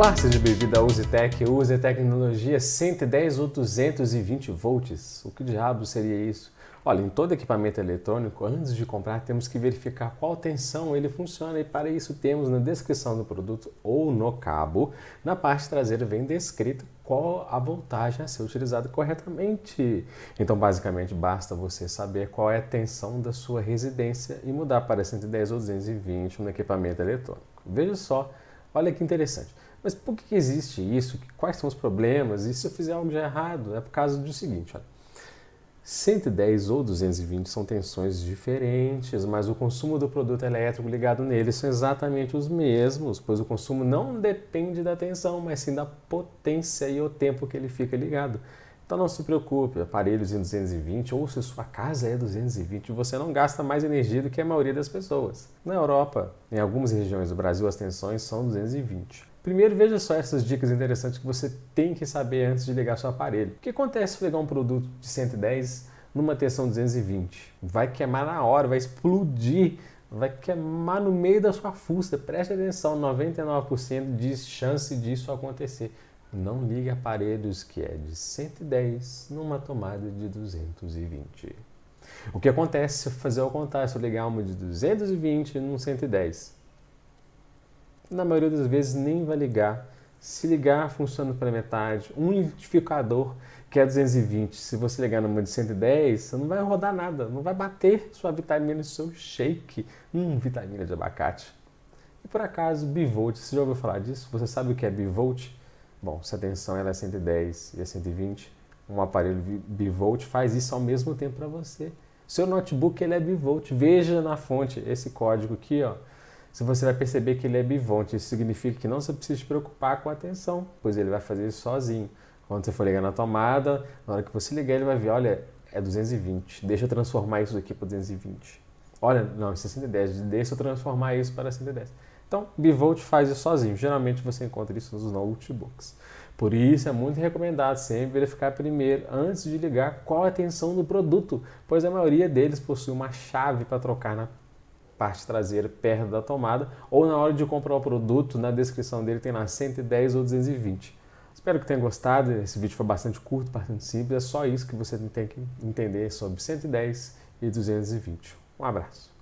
Olá, seja bem-vindo à Uzitec. Use tecnologia 110 ou 220 volts. O que diabo seria isso? Olha, em todo equipamento eletrônico, antes de comprar, temos que verificar qual tensão ele funciona e para isso temos na descrição do produto ou no cabo, na parte traseira vem descrito qual a voltagem a ser utilizada corretamente. Então, basicamente, basta você saber qual é a tensão da sua residência e mudar para 110 ou 220 no equipamento eletrônico. Veja só, olha que interessante. Mas por que existe isso? Quais são os problemas? E se eu fizer algo de errado? É por causa do seguinte, olha. 110 ou 220 são tensões diferentes, mas o consumo do produto elétrico ligado neles são exatamente os mesmos, pois o consumo não depende da tensão, mas sim da potência e o tempo que ele fica ligado. Então não se preocupe, aparelhos em 220 ou se sua casa é 220, você não gasta mais energia do que a maioria das pessoas. Na Europa, em algumas regiões do Brasil, as tensões são 220. Primeiro, veja só essas dicas interessantes que você tem que saber antes de ligar seu aparelho. O que acontece se ligar um produto de 110 numa tensão 220? Vai queimar na hora, vai explodir, vai queimar no meio da sua fuça. Preste atenção, 99% de chance disso acontecer. Não ligue aparelhos que é de 110 numa tomada de 220. O que acontece se fazer ao contrário, se eu ligar uma de 220 num 110? Na maioria das vezes nem vai ligar. Se ligar, funciona pela metade. Um identificador que é 220, se você ligar numa de 110, você não vai rodar nada, não vai bater sua vitamina seu shake. Hum, vitamina de abacate. E por acaso, bivolt, você já ouviu falar disso? Você sabe o que é bivolt? Bom, se a tensão ela é 110 e é 120, um aparelho bivolt faz isso ao mesmo tempo para você. Seu notebook ele é bivolt. Veja na fonte esse código aqui, ó se você vai perceber que ele é bivonte. Isso significa que não você precisa se preocupar com a tensão, pois ele vai fazer isso sozinho. Quando você for ligar na tomada, na hora que você ligar, ele vai ver, olha, é 220, deixa eu transformar isso aqui para 220. Olha, não, 110, é deixa eu transformar isso para 110. Então, bivolt faz isso sozinho. Geralmente você encontra isso nos notebooks. Por isso é muito recomendado sempre verificar primeiro, antes de ligar, qual a tensão do produto, pois a maioria deles possui uma chave para trocar na parte traseira perto da tomada, ou na hora de comprar o produto, na descrição dele tem lá 110 ou 220. Espero que tenha gostado, esse vídeo foi bastante curto, bastante simples, é só isso que você tem que entender sobre 110 e 220. Um abraço.